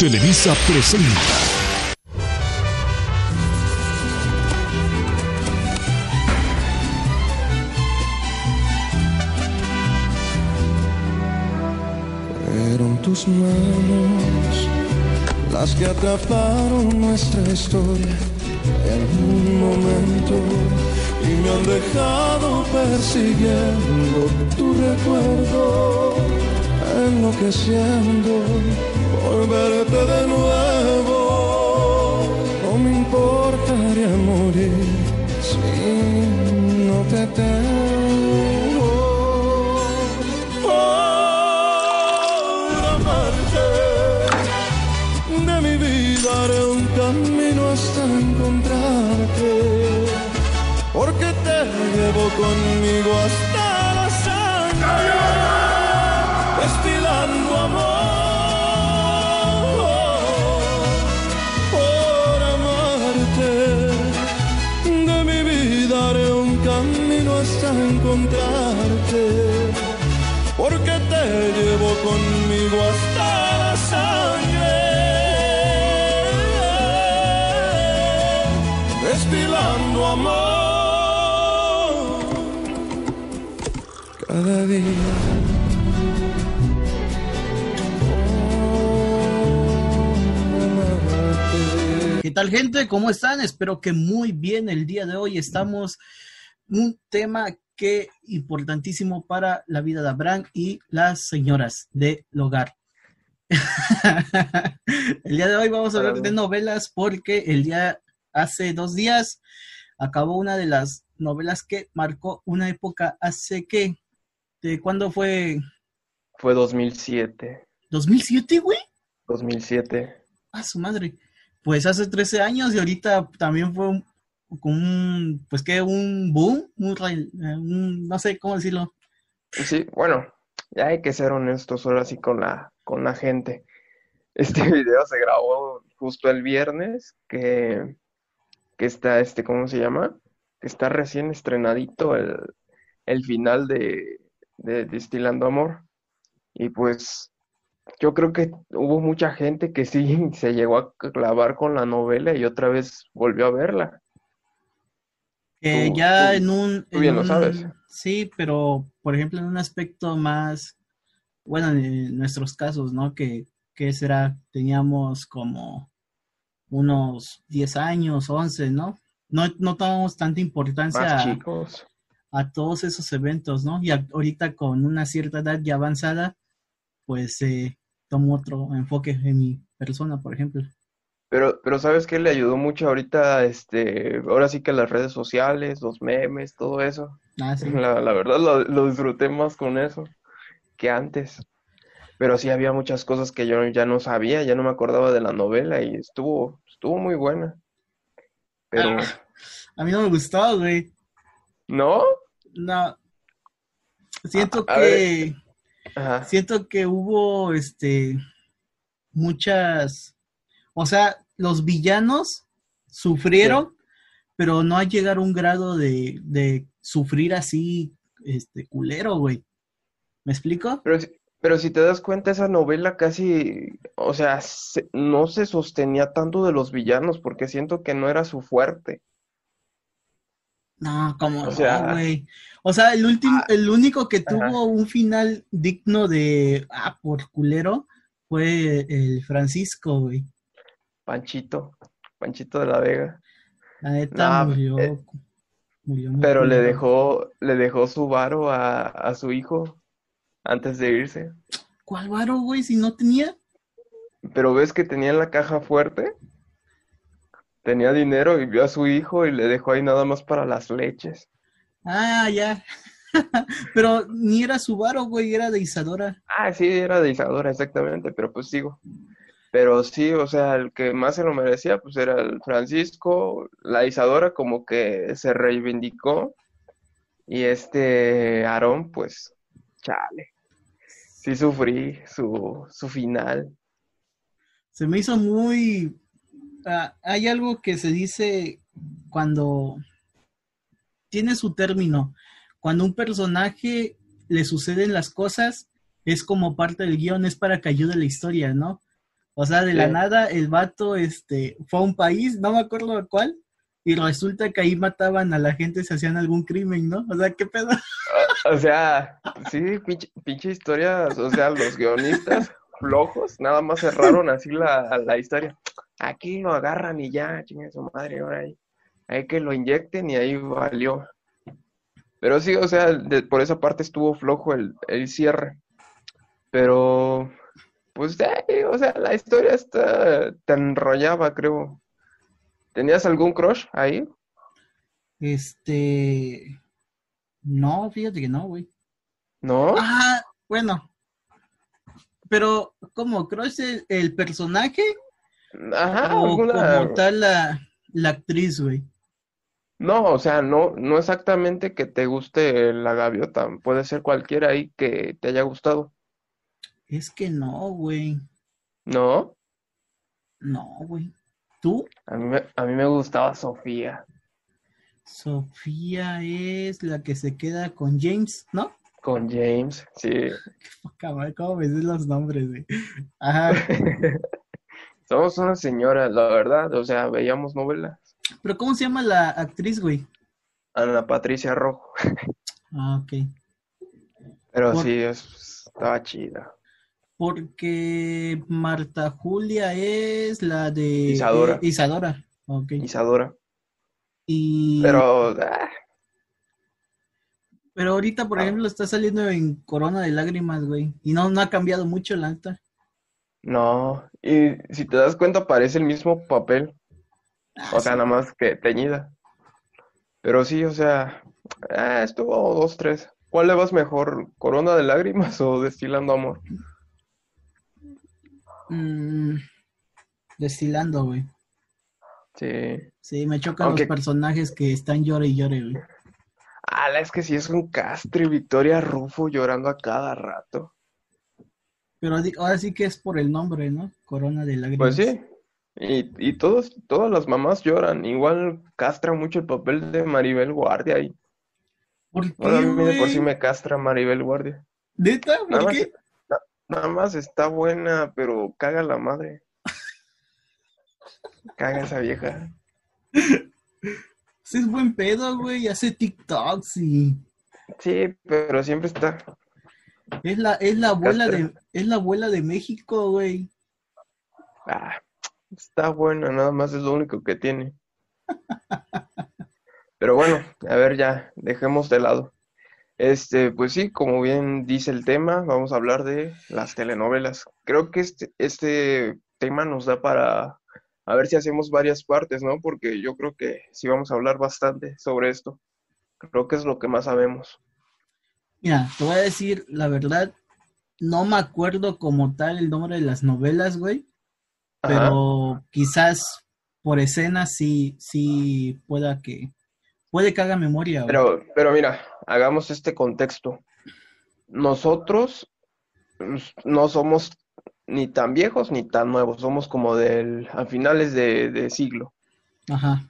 Televisa presenta. Fueron tus manos las que atraparon nuestra historia en un momento y me han dejado persiguiendo tu recuerdo, enloqueciendo por de nuevo. No me importaría morir si no te tengo. Por amarte, de mi vida haré un camino hasta encontrarte, porque te llevo conmigo hasta encontrarte, porque te llevo conmigo hasta la sangre, destilando amor cada día. ¿Qué tal gente? ¿Cómo están? Espero que muy bien. El día de hoy estamos un tema que importantísimo para la vida de Abraham y las señoras del hogar. el día de hoy vamos a hablar de novelas porque el día hace dos días acabó una de las novelas que marcó una época hace que ¿de cuándo fue? Fue 2007. ¿2007, güey? 2007. Ah, su madre. Pues hace 13 años y ahorita también fue un, como un pues que un boom, eh, un- no sé cómo decirlo. Y Sí, bueno, ya hay que ser honestos ahora sí con la, con la gente. Este video se grabó justo el viernes, que, que está, este, ¿cómo se llama? Que está recién estrenadito el, el final de, de Destilando Amor. Y pues yo creo que hubo mucha gente que sí se llegó a clavar con la novela y otra vez volvió a verla. Que Tú- ya tú- en un, tú en lo un- sabes. sí, pero por ejemplo en un aspecto más, bueno, en nuestros casos, ¿no? Que, que será, teníamos como unos 10 años, 11, ¿no? No, no tomamos tanta importancia Más a, todos esos eventos, ¿no? Y a- ahorita con una cierta edad ya avanzada, pues eh, tomo otro enfoque en mi persona, por ejemplo. Pero, pero ¿sabes qué le ayudó mucho ahorita? Este, ahora sí que las redes sociales, los memes, todo eso. Ah, sí. La, la verdad lo, lo disfruté más con eso que antes. Pero sí había muchas cosas que yo ya no sabía, ya no me acordaba de la novela y estuvo, estuvo muy buena. Pero, Ah, a mí no me gustó, güey. ¿no? No. Siento A- a que Ajá. siento que hubo este muchas o sea, los villanos sufrieron, pero no a llegar a un grado de, de sufrir así este culero, güey. ¿Me explico? Pero, si- pero si te das cuenta, esa novela casi, o sea, se- no se sostenía tanto de los villanos porque siento que no era su fuerte. No, como O sea- güey. O sea, el último, Ah, el único que ajá. tuvo un final digno de ah, por culero fue el Francisco, güey. Panchito, Panchito de la Vega. La neta murió. eh, murió muy Pero le dejó, le dejó su varo a, a su hijo antes de irse. ¿Cuál varo, güey? Si no tenía. Pero ves que tenía en la caja fuerte, tenía dinero y vio a su hijo y le dejó ahí nada más para las leches. Ah, ya. Pero ni era su varo, güey, era de Isadora. Ah, sí, era de Isadora, exactamente, pero pues sigo. Pero sí, o sea, el que más se lo merecía, pues era el Francisco, la Isadora como que se reivindicó y este Aarón, pues, chale, sí sufrí su, su final. Se me hizo muy. ah, hay algo que se dice cuando tiene su término. Cuando un personaje le suceden las cosas, es como parte del guion, es para que ayude la historia, ¿no? O sea, de la nada el vato este, fue a un país, no me acuerdo cuál, y resulta que ahí mataban a la gente si hacían algún crimen, ¿no? O sea, ¿qué pedo? O sea, sí, pinche, pinche historia, o sea, los guionistas flojos nada más cerraron así la, la historia. Aquí lo agarran y ya, chingue su madre, ahora ahí. Hay que lo inyecten y ahí valió. Pero sí, o sea, de- por esa parte estuvo flojo el, el cierre. Pero, pues, eh, o sea, la historia está, te enrollaba, creo. ¿Tenías algún crush ahí? Este. No, fíjate que no, güey. ¿No? Ah, bueno. Pero, ¿cómo? ¿Crush el, el personaje? Ajá, o alguna... como tal la, la actriz, güey? No, o sea, no, no exactamente que te guste la gaviota, puede ser cualquiera ahí que te haya gustado, Es que no, güey. ¿no? No, güey. ¿Tú? A mí me, a mí me gustaba Sofía, Sofía es la que se queda con James, ¿no? con James, sí. Cabrón, ¿Cómo me dices los nombres, güey? Ajá. Somos una señora, la verdad, o sea, veíamos novelas. Pero ¿cómo se llama la actriz, güey? Ana Patricia Rojo, Ah, ok. pero Por- sí, es- estaba chida. Porque Marta Julia es la de... Isadora. eh, Isadora. Ok. Isadora, Y... pero ah, Pero ahorita, por Ah. ejemplo, está saliendo en Corona de Lágrimas, güey. Y no, no ha cambiado mucho la neta. no, y si te das cuenta parece el mismo papel. Ah, O sea, sí. nada más que teñida. Pero sí, o sea, estuvo dos, tres. ¿Cuál le vas mejor? ¿Corona de lágrimas o Destilando Amor? Mm, destilando, güey. Sí. Sí, me chocan Aunque- los personajes que están llore y llore, güey. Ah, es que sí es un castre, Victoria Rufo llorando a cada rato. Pero ahora sí que es por el nombre, ¿no? Corona de Pues Lágrimas. sí. Y, y todos, todas las mamás lloran. Igual castra mucho el papel de Maribel Guardia ahí. ¿Por qué, Bueno, a mí de por sí güey? me castra Maribel Guardia. ¿Neta? ¿Por qué? Nada más está buena, pero caga la madre. Caga esa vieja. Sí, es buen pedo, güey. Hace TikToks y... Sí, pero siempre está. Es la, es la abuela de, es la abuela de México, güey. Ah, está buena, nada más es lo único que tiene. Pero bueno, a ver, ya, dejemos de lado. Este, pues sí, como bien dice el tema, vamos a hablar de las telenovelas. Creo que este, este tema nos da para a ver si hacemos varias partes, ¿no? Porque yo creo que sí vamos a hablar bastante sobre esto. Creo que es lo que más sabemos. Mira, te voy a decir la verdad. No me acuerdo como tal el nombre de las novelas, güey. Ajá. Pero quizás por escena sí, sí pueda que... Puede que haga memoria, güey. Pero, pero mira, hagamos este contexto. Nosotros pues, no somos ni tan viejos ni tan nuevos, somos como del, a finales de, de siglo, Ajá.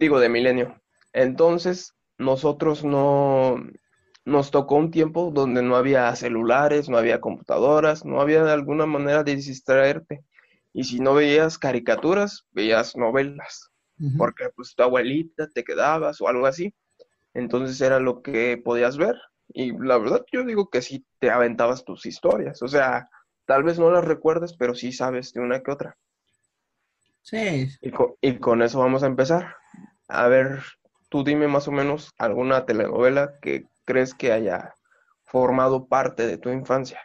digo de milenio. Entonces, nosotros no nos tocó un tiempo donde no había celulares, no había computadoras, no había alguna manera de distraerte. Y si no veías caricaturas, veías novelas porque pues tu abuelita te quedabas o algo así. Entonces era lo que podías ver. Y la verdad yo digo que sí te aventabas tus historias. O sea, tal vez no las recuerdes, pero sí sabes de una que otra. Sí, Y con, y con eso vamos a empezar. A ver, tú dime más o menos alguna telenovela que crees que haya formado parte de tu infancia.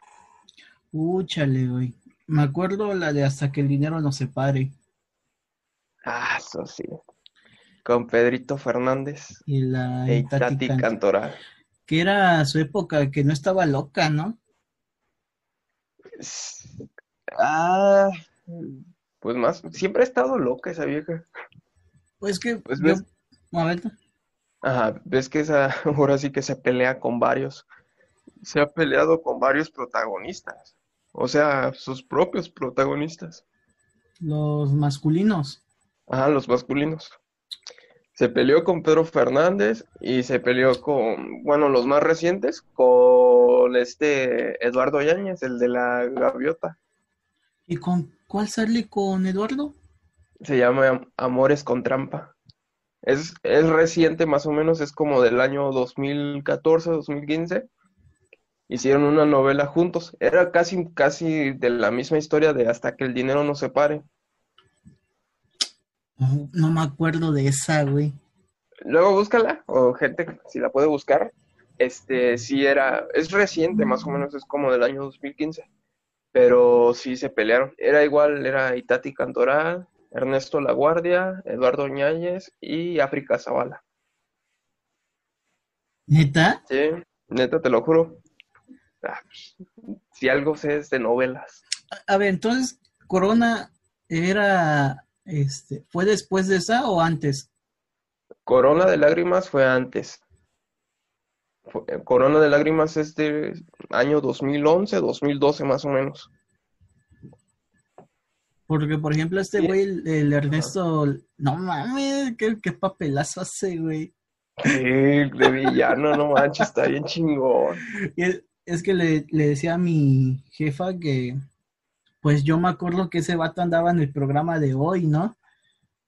úchale, güey. Me acuerdo la de Hasta que el dinero nos separe. Ah, eso sí. Con Pedrito Fernández Y la e y Tati Tati Can- Cantoral. Que era su época que no estaba loca, ¿no? Ah, pues más, siempre ha estado loca esa vieja. Pues que Pues yo... ves- A ver, Ajá, ves que esa ahora sí que se pelea con varios, se ha peleado con varios protagonistas, o sea, sus propios protagonistas, los masculinos. ajá, los masculinos. Se peleó con Pedro Fernández y se peleó con, bueno, los más recientes, con este Eduardo Yáñez, el de la gaviota. ¿Y con cuál sale con Eduardo? Se llama Am- Amores con Trampa. Es, es reciente, más o menos, es como del año 2014, 2015. Hicieron una novela juntos. Era casi, casi de la misma historia de Hasta que el dinero nos separe. No, no me acuerdo de esa, güey. Luego búscala, o gente, si la puede buscar. Este, sí era, es reciente, más o menos, es como del año 2015. Pero sí se pelearon. Era igual, era Itati Cantoral, Ernesto Laguardia, Eduardo Ñáñez y África Zavala. ¿Neta? Sí, neta, te lo juro. Ah, pues, si algo sé es de novelas. A ver, entonces, Corona era, este, ¿fue después de esa o antes? Corona de Lágrimas fue antes. Fue- Corona de Lágrimas es de año 2011, 2012 más o menos. Porque, por ejemplo, este güey, el, el Ernesto, no mames, qué, qué papelazo hace, güey. Sí, de villano, no manches, está bien chingón. Es, es que le, le decía a mi jefa que, pues yo me acuerdo que ese vato andaba en el programa de hoy, ¿no?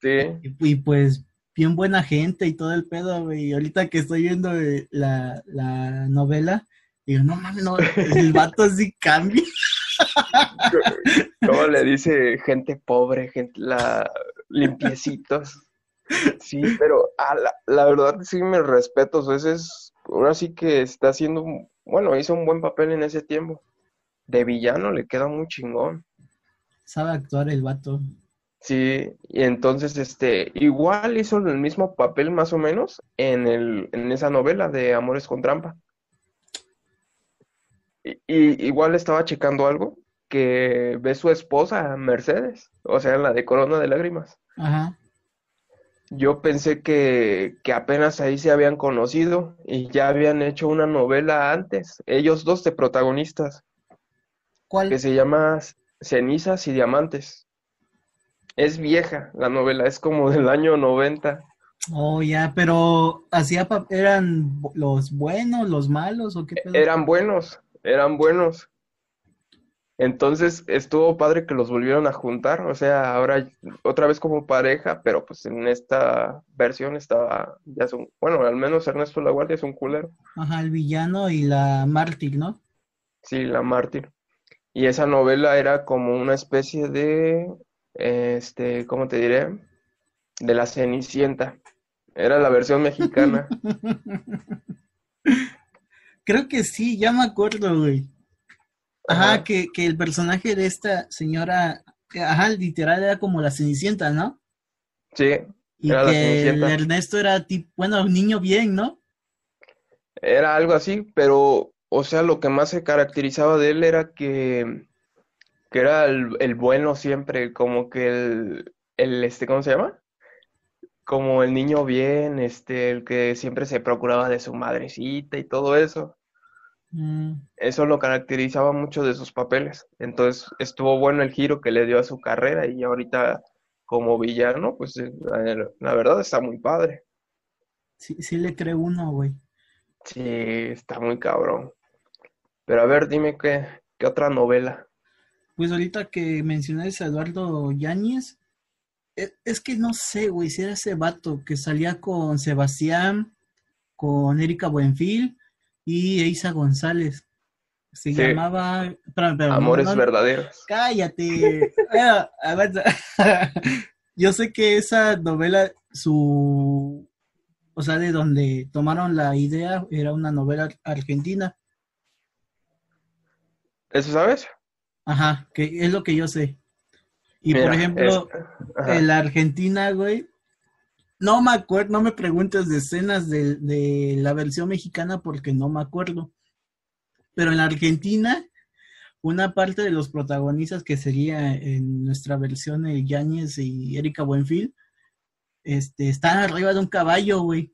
Sí, Y, y, pues bien buena gente y todo el pedo, güey. Y ahorita que estoy viendo eh, la, la novela, digo, no mames, no, el vato sí cambia. como le dice gente pobre, gente la limpiecitos. Sí, pero ah, la, la verdad sí me respeto, o sea, ese es, ahora sí que está haciendo, bueno, hizo un buen papel en ese tiempo. De villano le queda muy chingón. Sabe actuar el vato. Sí, y entonces este, igual hizo el mismo papel más o menos en el, en esa novela de Amores con Trampa. Y, y igual estaba checando algo que ve su esposa, Mercedes, o sea, la de Corona de Lágrimas. Ajá. Yo pensé que, que apenas ahí se habían conocido y ya habían hecho una novela antes, ellos dos de protagonistas, que se llama Cenizas y Diamantes. Es vieja la novela, es como del año 90. Oh, ya, pero hacía eran los buenos, los malos o qué pedo. Eran buenos, eran buenos. Entonces estuvo padre que los volvieron a juntar, o sea, ahora otra vez como pareja, pero pues en esta versión estaba, ya son, bueno, al menos Ernesto Laguardia es un culero. Ajá, el villano y la mártir, ¿no? Sí, la mártir. Y esa novela era como una especie de, este, ¿cómo te diré? De la Cenicienta. Era la versión mexicana. Creo que sí, ya me acuerdo, güey. Ajá, Ajá. que, que el personaje de esta señora, ajá, literal era como la Cenicienta, ¿no? Sí, Y Era que Cenicienta. Ernesto era tipo, bueno, un niño bien, ¿no? era algo así, pero, o sea, lo que más se caracterizaba de él era que, que era el, el bueno siempre, como que el, el, este, ¿cómo se llama? Como el niño bien, este, el que siempre se procuraba de su madrecita y todo eso. Mm, Eso lo caracterizaba mucho de sus papeles. Entonces estuvo bueno el giro que le dio a su carrera y ahorita como villano, pues eh, la, la verdad está muy padre. sí, sí le creo uno, güey. Sí, está muy cabrón. Pero a ver, dime qué, qué otra novela. Pues ahorita que mencionaste a Eduardo Yáñez, e- es, que no sé, güey, si era ese vato que salía con Sebastián, con Erika Buenfil y Eiza González. Se Sí. llamaba... Amores no, verdaderos. Cállate. Yo sé que esa novela, su, o sea, de donde tomaron la idea, era una novela argentina. ¿Eso sabes? Ajá, que es lo que yo sé. Y Mira, por ejemplo, en la Argentina, güey, no me acuerdo, no me preguntes de escenas de, de la versión mexicana porque no me acuerdo. Pero en la Argentina, una parte de los protagonistas que sería en nuestra versión de Yáñez y Erika Buenfil, este, están arriba de un caballo, güey.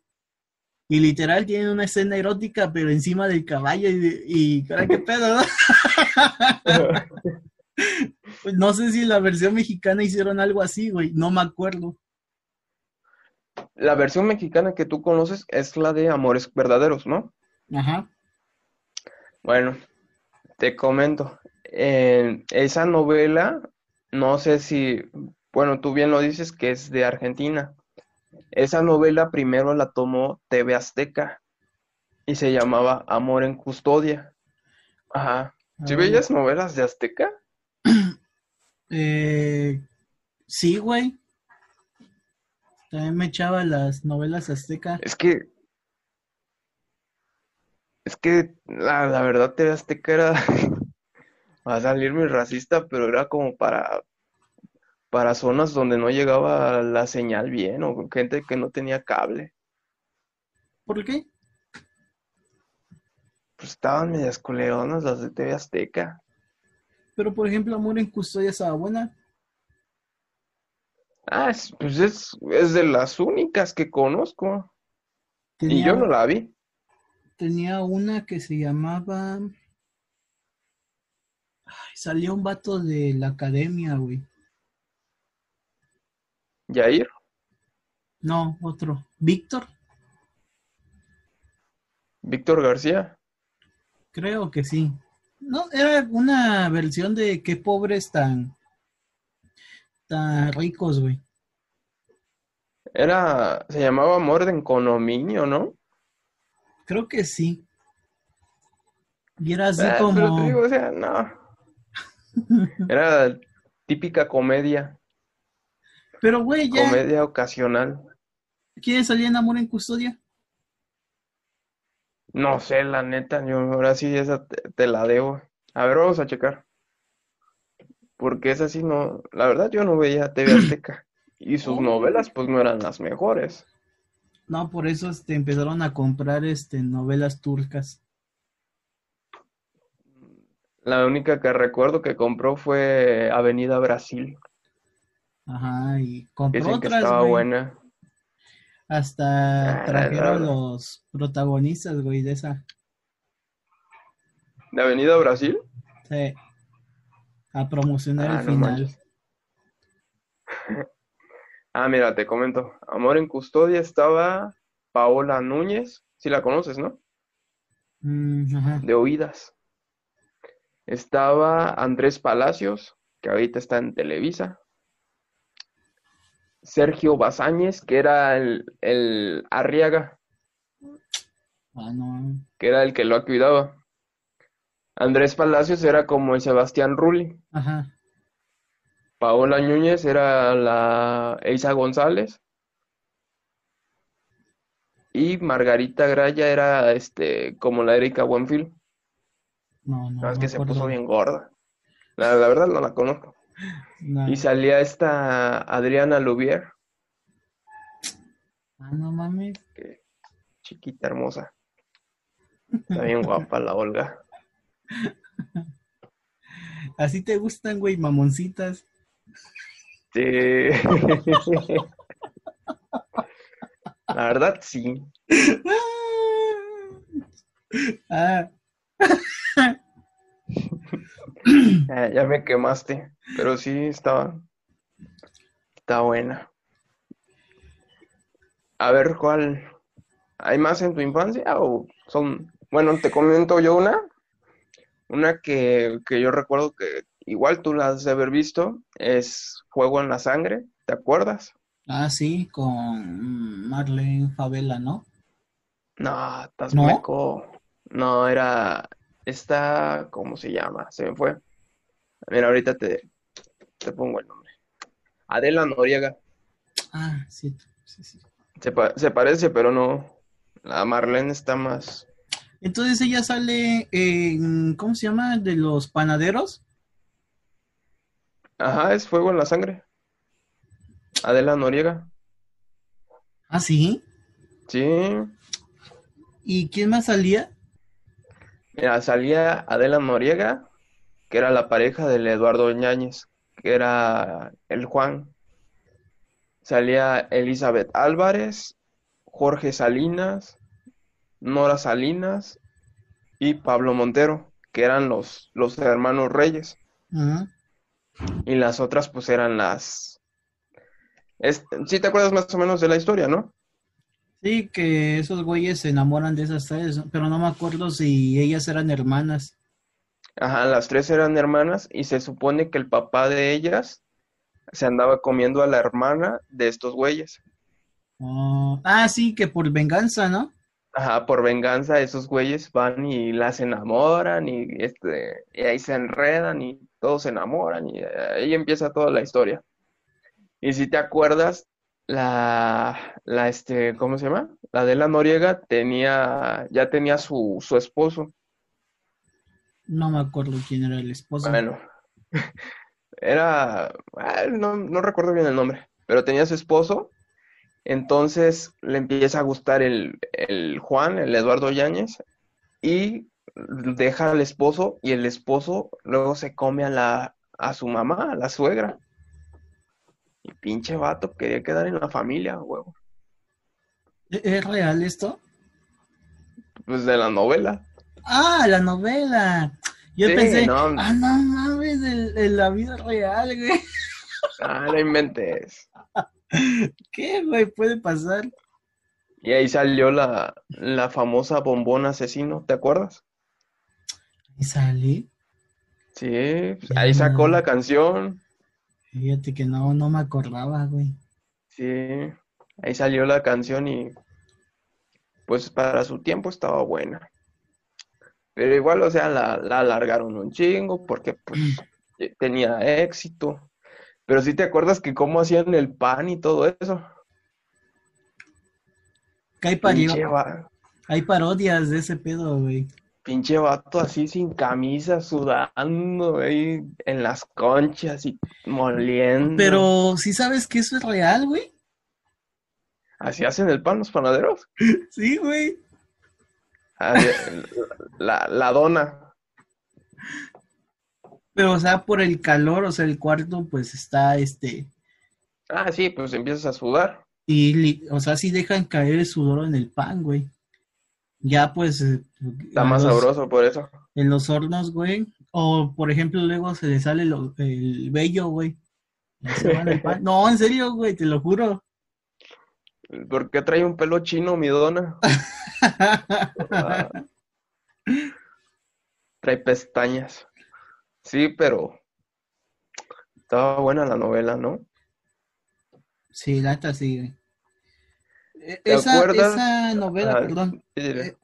Y literal tienen una escena erótica, pero encima del caballo y, y cara, ¿qué pedo? no? No sé si la versión mexicana hicieron algo así, güey, no me acuerdo. La versión mexicana que tú conoces es la de Amores verdaderos, ¿no? Ajá. Bueno, te comento. En esa novela no sé si, bueno, tú bien lo dices que es de Argentina. Esa novela primero la tomó TV Azteca y se llamaba Amor en Custodia. Ajá. ¿Sí veías novelas de Azteca? Eh, sí, güey. También me echaba las novelas azteca. Es que, es que la, la verdad TV Azteca era, va a salir muy racista, pero era como para, para zonas donde no llegaba la señal bien o gente que no tenía cable. ¿Por qué? Pues estaban medias culeronas las de TV Azteca. Pero, por ejemplo, Amor en Custodia estaba buena. Ah, es- pues es, es de las únicas que conozco. Y yo no la vi. tenía una que se llamaba... Ay, salió un vato de la academia, güey. Yair, No, otro. ¿Víctor? Víctor García. Creo que sí. No, era una versión de qué pobres tan, tan ricos, güey. Era, se llamaba Amor en Condominio, ¿no? Creo que sí. Y era así Ah, pero te como... digo, o sea, no. Era típica comedia, Pero, güey, ya, comedia ocasional. ¿quién salía en Amor en Custodia? No sé, la neta, yo ahora sí esa te, te la debo. A ver, vamos a checar. Porque esa sí no, la verdad yo no veía TV Azteca. Y sus Oh. novelas pues no eran las mejores. No, por eso este, empezaron a comprar este, novelas turcas. La única que recuerdo que compró fue Avenida Brasil. Ajá, y compró Dicen que estaba buena. Hasta Ah, trajeron los protagonistas, güey, de esa. ¿De Avenida Brasil? Sí. A promocionar Ah, el no final. manches. Ah, mira, te comento. Amor en Custodia estaba Paola Núñez, si la conoces, ¿no? Mm, ajá. De oídas. Estaba Andrés Palacios, que ahorita está en Televisa. Sergio Bazáñez, que era el, el Arriaga, Ah, no. que era el que lo cuidaba. Andrés Palacios era como el Sebastián Rulli. Ajá. Paola Núñez era la Eiza González. Y Margarita Graya era este como la Erika Buenfil. No, no. Nada más no que se acuerdo. puso bien gorda. La, la verdad no la conozco. No. Y salía esta Adriana Lubier, Ah, no mames. que chiquita hermosa. Está bien guapa la Olga. Así te gustan, güey, mamoncitas. Sí. La verdad sí. Ah, Ya, ya me quemaste, pero sí estaba, está buena. A ver, ¿cuál? ¿Hay más en tu infancia o son? Bueno, te comento yo una, una que, que yo recuerdo que igual tú la has de haber visto, es Fuego en la Sangre, ¿te acuerdas? ah, sí, con Marlene Favela, ¿no? No, estás ¿No? meco. No, era esta, ¿cómo se llama? Se me fue. Mira, ahorita te, te pongo el nombre. Adela Noriega. Ah, sí, sí, sí. Se, pa- se parece, pero no. La Marlene está más. Entonces ella sale en, ¿cómo se llama? De los panaderos. Ajá, es Fuego en la Sangre. Adela Noriega. Ah, sí. Sí. ¿Y quién más salía? Mira, salía Adela Noriega, que era la pareja del Eduardo Ñáñez, que era el Juan. Salía Elizabeth Álvarez, Jorge Salinas, Nora Salinas y Pablo Montero, que eran los, los hermanos Reyes. Y las otras, pues eran las. Es, sí, te acuerdas más o menos de la historia, ¿no? Sí, que esos güeyes se enamoran de esas tres, pero no me acuerdo si ellas eran hermanas. Ajá, las tres eran hermanas y se supone que el papá de ellas se andaba comiendo a la hermana de estos güeyes. Oh, ah, sí, que por venganza, ¿no? Ajá, por venganza esos güeyes van y las enamoran y, este, y ahí se enredan y todos se enamoran y ahí empieza toda la historia. Y si te acuerdas, la, la, este, ¿cómo se llama? La de la Noriega tenía, ya tenía su, su esposo. No me acuerdo quién era el esposo. Bueno, era, ah, no, no recuerdo bien el nombre, pero tenía su esposo. Entonces le empieza a gustar el, el Juan, el Eduardo Yáñez, y deja al esposo, y el esposo luego se come a la, a su mamá, a la suegra. Pinche vato quería quedar en la familia, huevo. ¿E- ¿Es real esto? Pues de la novela. Ah, la novela. Yo Sí, pensé, no. ah, no mames, en, en la vida real, güey. Ah, no inventes. ¿Qué, güey, puede pasar? Y ahí salió la, la famosa bombón asesino, ¿te acuerdas? ¿Y salí? Sí, pues, ahí sacó la canción. Fíjate que no, no me acordaba, güey. Sí, ahí salió la canción y pues para su tiempo estaba buena. Pero igual, o sea, la, la alargaron un chingo porque pues eh, tenía éxito. Pero sí te acuerdas que cómo hacían el pan y todo eso. Que hay, hay parodias de ese pedo, güey. Pinche vato así sin camisa, sudando ahí en las conchas y moliendo. Pero si sabes que eso es real, güey. Así hacen el pan los panaderos. Sí, güey. Ah, La, la dona. Pero, o sea, por el calor, o sea, el cuarto, pues está, este, Ah, sí, pues empiezas a sudar. y, o sea, sí dejan caer el sudor en el pan, güey. Ya, pues, eh, Está más los- sabroso por eso. En los hornos, güey. O, por ejemplo, luego se le sale lo- el vello, güey. No, en serio, güey, te lo juro. ¿Por qué trae un pelo chino, mi dona? Ah. Trae pestañas. Sí, pero estaba buena la novela, ¿no? Sí, la neta sí, güey. ¿Te Esa, acuerdas? esa novela, Ajá. perdón, Eh,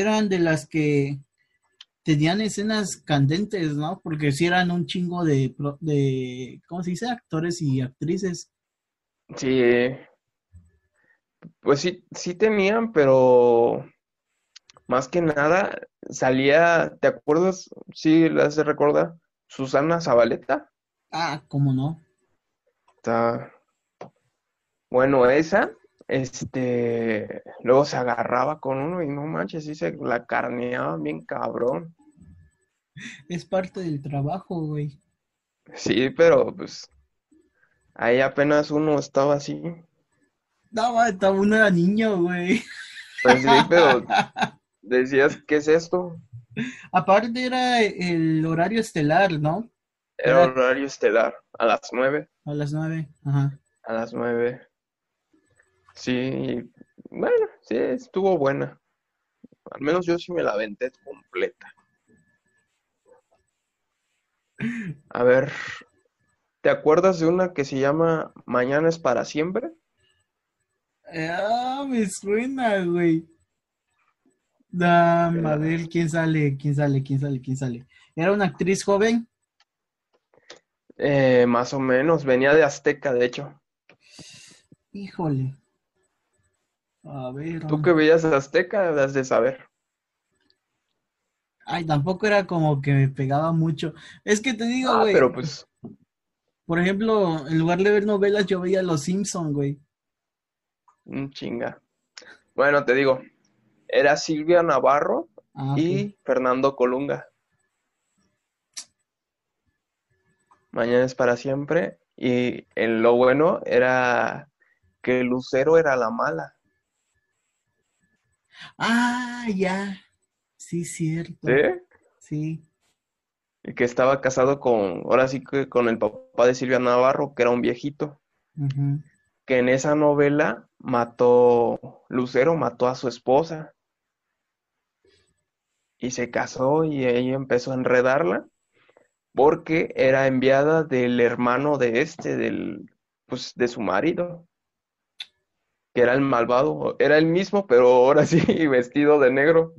eran de las que tenían escenas candentes, ¿no? Porque sí eran un chingo de, de, ¿cómo se dice? Actores y actrices. Sí, pues sí, sí tenían, pero más que nada salía, ¿te acuerdas? Sí, la hace recordar, Susana Zabaleta. Ah, ¿cómo no? Está, bueno, esa, este, luego se agarraba con uno y no manches, sí se la carneaba bien cabrón. Es parte del trabajo, güey. Sí, pero pues ahí apenas uno estaba así. No, estaba- uno era niño, güey. Pues sí, pero decías, ¿qué es esto? Aparte era el horario estelar, ¿no? Era Era- horario estelar, a las nueve, A las nueve. Ajá. a las nueve. Sí, bueno, sí, estuvo buena. Al menos yo sí me la aventé completa. A ver, ¿te acuerdas de una que se llama Mañana es para siempre? Ah, me suena, güey. Dame, a ver quién sale, quién sale, quién sale, quién sale. Era una actriz joven. Eh, más o menos, venía de Azteca, de hecho. Híjole. A ver. Tú que veías Azteca, has de saber. Ay, tampoco era como que me pegaba mucho. Es que te digo, Ah, güey. pero pues, Por ejemplo, en lugar de ver novelas, yo veía Los Simpson, güey. un chinga. Bueno, te digo, era Silvia Navarro Ah, y Fernando Colunga. Mañana es para siempre. Y en lo bueno era que Lucero era la mala. Ah, ya. Sí, cierto. ¿Sí? Sí. Y que estaba casado con, ahora sí que con el papá de Silvia Navarro, que era un viejito. Que en esa novela mató, Lucero mató a su esposa. y se casó y ella empezó a enredarla porque era enviada del hermano de este, del, pues, de su marido, que era el malvado, era el mismo, pero ahora sí vestido de negro.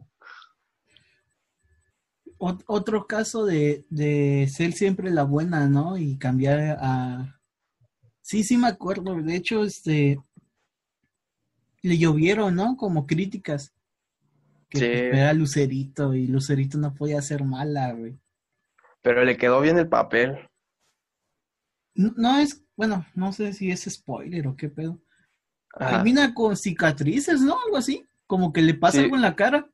Ot- otro caso de, de ser siempre la buena, ¿no? Y cambiar a... Sí, sí me acuerdo. De hecho, este... Le llovieron, ¿no? Como críticas. Que Sí. pues, era Lucerito y Lucerito no podía ser mala, güey. Pero le quedó bien el papel. No, no es, bueno, no sé si es spoiler o qué pedo. Ajá. Termina con cicatrices, ¿no? Algo así. Como que le pasa Sí. algo en la cara.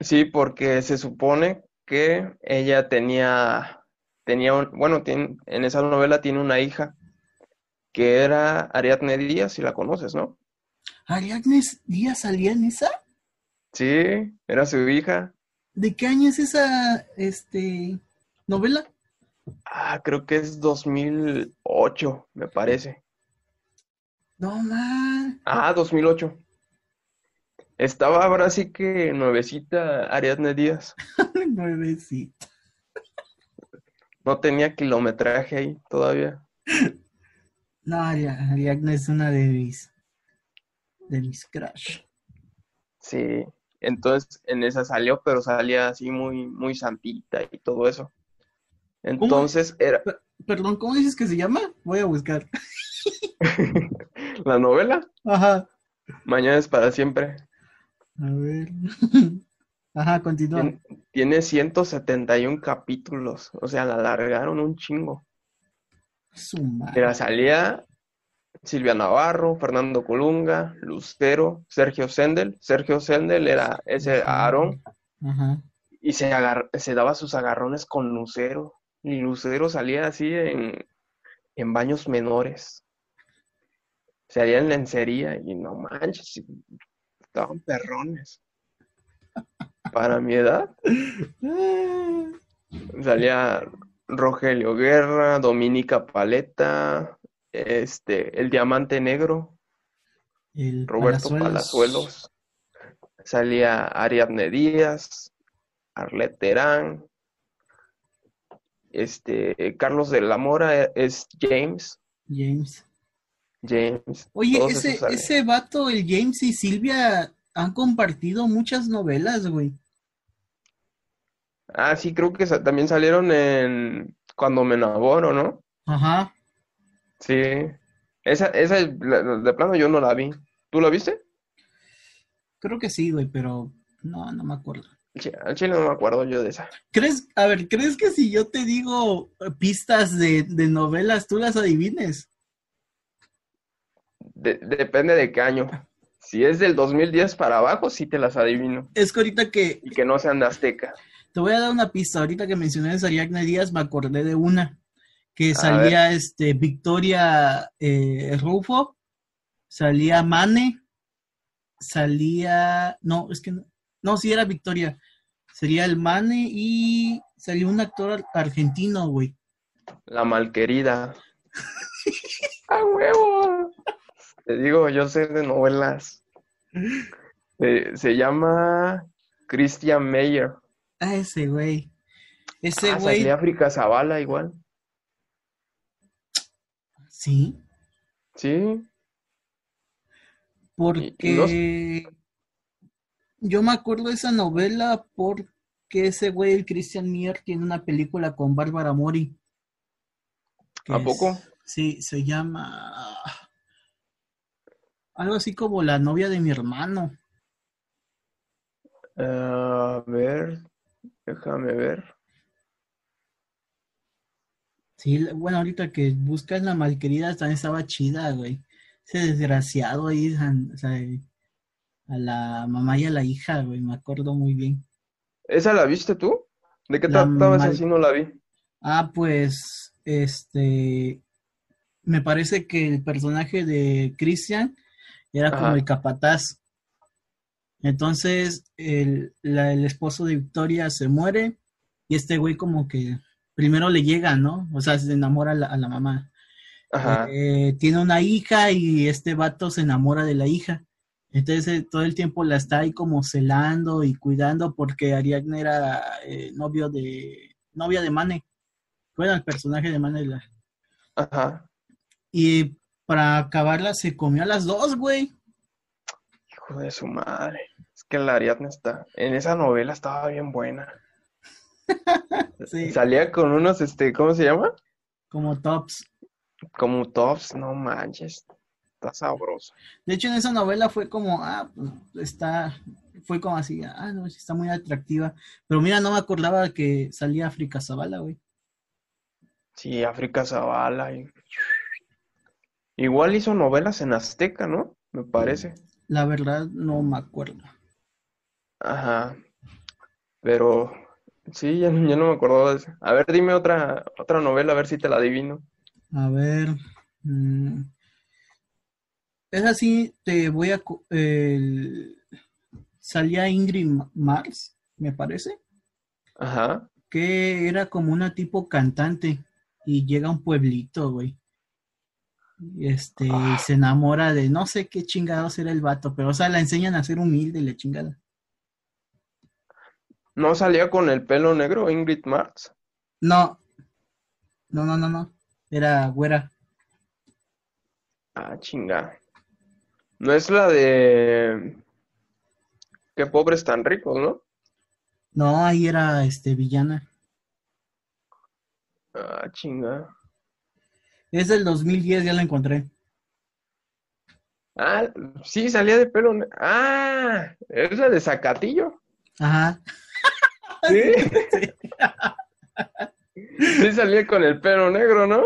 Sí, porque se supone que ella tenía, tenía un, bueno, tiene- en esa novela tiene una hija que era Ariadne Díaz, si la conoces, ¿no? Ariadne Díaz salía en esa. Sí, era su hija. ¿De qué año es esa, este, novela? Ah, creo que es 2008, me parece. No, man. Ah, 2008. Estaba ahora sí que nuevecita Ariadne Díaz. Nuevecito. No tenía kilometraje ahí todavía. No, Ari- Ariadne es una de mis, de mis crush. Sí. Entonces en esa salió, pero salía así muy, muy santita y todo eso. Entonces era Perdón, ¿cómo dices que se llama? Voy a buscar. la novela Ajá. Mañana es para siempre. A ver. Ajá, continúa. Tien- Tiene 171 capítulos, o sea, la alargaron un chingo. Madre. Mira, salía Silvia Navarro, Fernando Colunga, Lucero, Sergio Sendel. Sergio Sendel era ese Aarón Ajá. y se, agar- se daba sus agarrones con Lucero. Y Lucero salía así en, en baños menores. En lencería y no manches, estaban perrones. Para mi edad, salía Rogelio Guerra, Dominica Paleta, este, el Diamante Negro. El Roberto Palazuelos. Palazuelos, salía Ariadne Díaz, Arlet Terán, este, Carlos de la Mora es James, James. James, Oye, ese, ese vato, el James y Silvia, han compartido muchas novelas, güey. Ah, sí, creo que también salieron en Cuando me enamoro, ¿no? Ajá. Sí, esa, esa de plano yo no la vi. ¿Tú la viste? Creo que sí, güey, pero no, no me acuerdo. Al chile no me acuerdo yo de esa. ¿Crees, a ver, ¿crees que si yo te digo pistas de, de novelas, tú las adivines? De- depende de qué año. Si es del 2010 para abajo, sí te las adivino. Es que ahorita que Y que no sean de Azteca. te voy a dar una pista, ahorita que mencioné a Ariadne Díaz, me acordé de una que salía este Victoria eh, Rufo, salía Mane, salía, no, es que no, no, sí era Victoria, sería el Mane y salió un actor ar- argentino, güey. La malquerida. ¡A huevo! Te digo, yo sé de novelas. Se, se llama Christian Meyer. Ah, ese güey. Ese Ah, güey, salía África Zavala igual. sí, Sí. porque yo me acuerdo de esa novela porque ese güey, el Christian Mier, tiene una película con Bárbara Mori. ¿A es- poco? sí, se llama algo así como La novia de mi hermano. A ver, déjame ver. Sí, bueno, ahorita que buscas la malquerida también estaba chida, güey. Ese desgraciado ahí, o sea, a la mamá y a la hija, güey, me acuerdo muy bien. ¿Esa la viste tú? ¿De qué trataba esa si no la vi? Ah, pues, este, me parece que el personaje de Christian era como el capataz. Entonces, el, la- el esposo de Victoria se muere y este güey como que primero le llega, ¿no? O sea, se enamora a la, a la mamá. Ajá. Eh, tiene una hija y este vato se enamora de la hija. Entonces eh, todo el tiempo la está ahí como celando y cuidando porque Ariadne era eh, novio de novia de Mane. Bueno, el personaje de Mane. la- Ajá. Y para acabarla se comió a las dos, güey. Hijo de su madre. Es que la Ariadne está. En esa novela estaba bien buena. Sí, Salía con unos, este, ¿cómo se llama? como tops. Como tops, no manches. Está sabroso. De hecho, en esa novela fue como, ah, pues está, fue como así, ah, no, está muy atractiva. Pero mira, no me acordaba que salía África Zavala, güey. Sí, África Zavala. y- Igual hizo novelas en Azteca, ¿no? Me parece. La verdad, no me acuerdo. Ajá. Pero sí, ya, ya no me acordaba de eso. A ver, dime otra, otra novela, a ver si te la adivino. A ver. mm, es así, te voy a... el- salía Ingrid Ma- Mars, me parece, Ajá. que era como una tipo cantante y llega a un pueblito, güey. Este, y se enamora de no sé qué chingados era el vato, pero o sea, la enseñan a ser humilde y la chingada. ¿No salía con el pelo negro Ingrid Marx? No, no, no, no, no. Era güera. Ah, chinga. No es la de... Qué pobres tan ricos, ¿no? No, ahí era este villana. Ah, chinga. Es del 2010, ya la encontré. Ah, sí, salía de pelo negro. Ah, es la de Zacatillo. Ajá. Sí. Sí salía con el pelo negro, ¿no?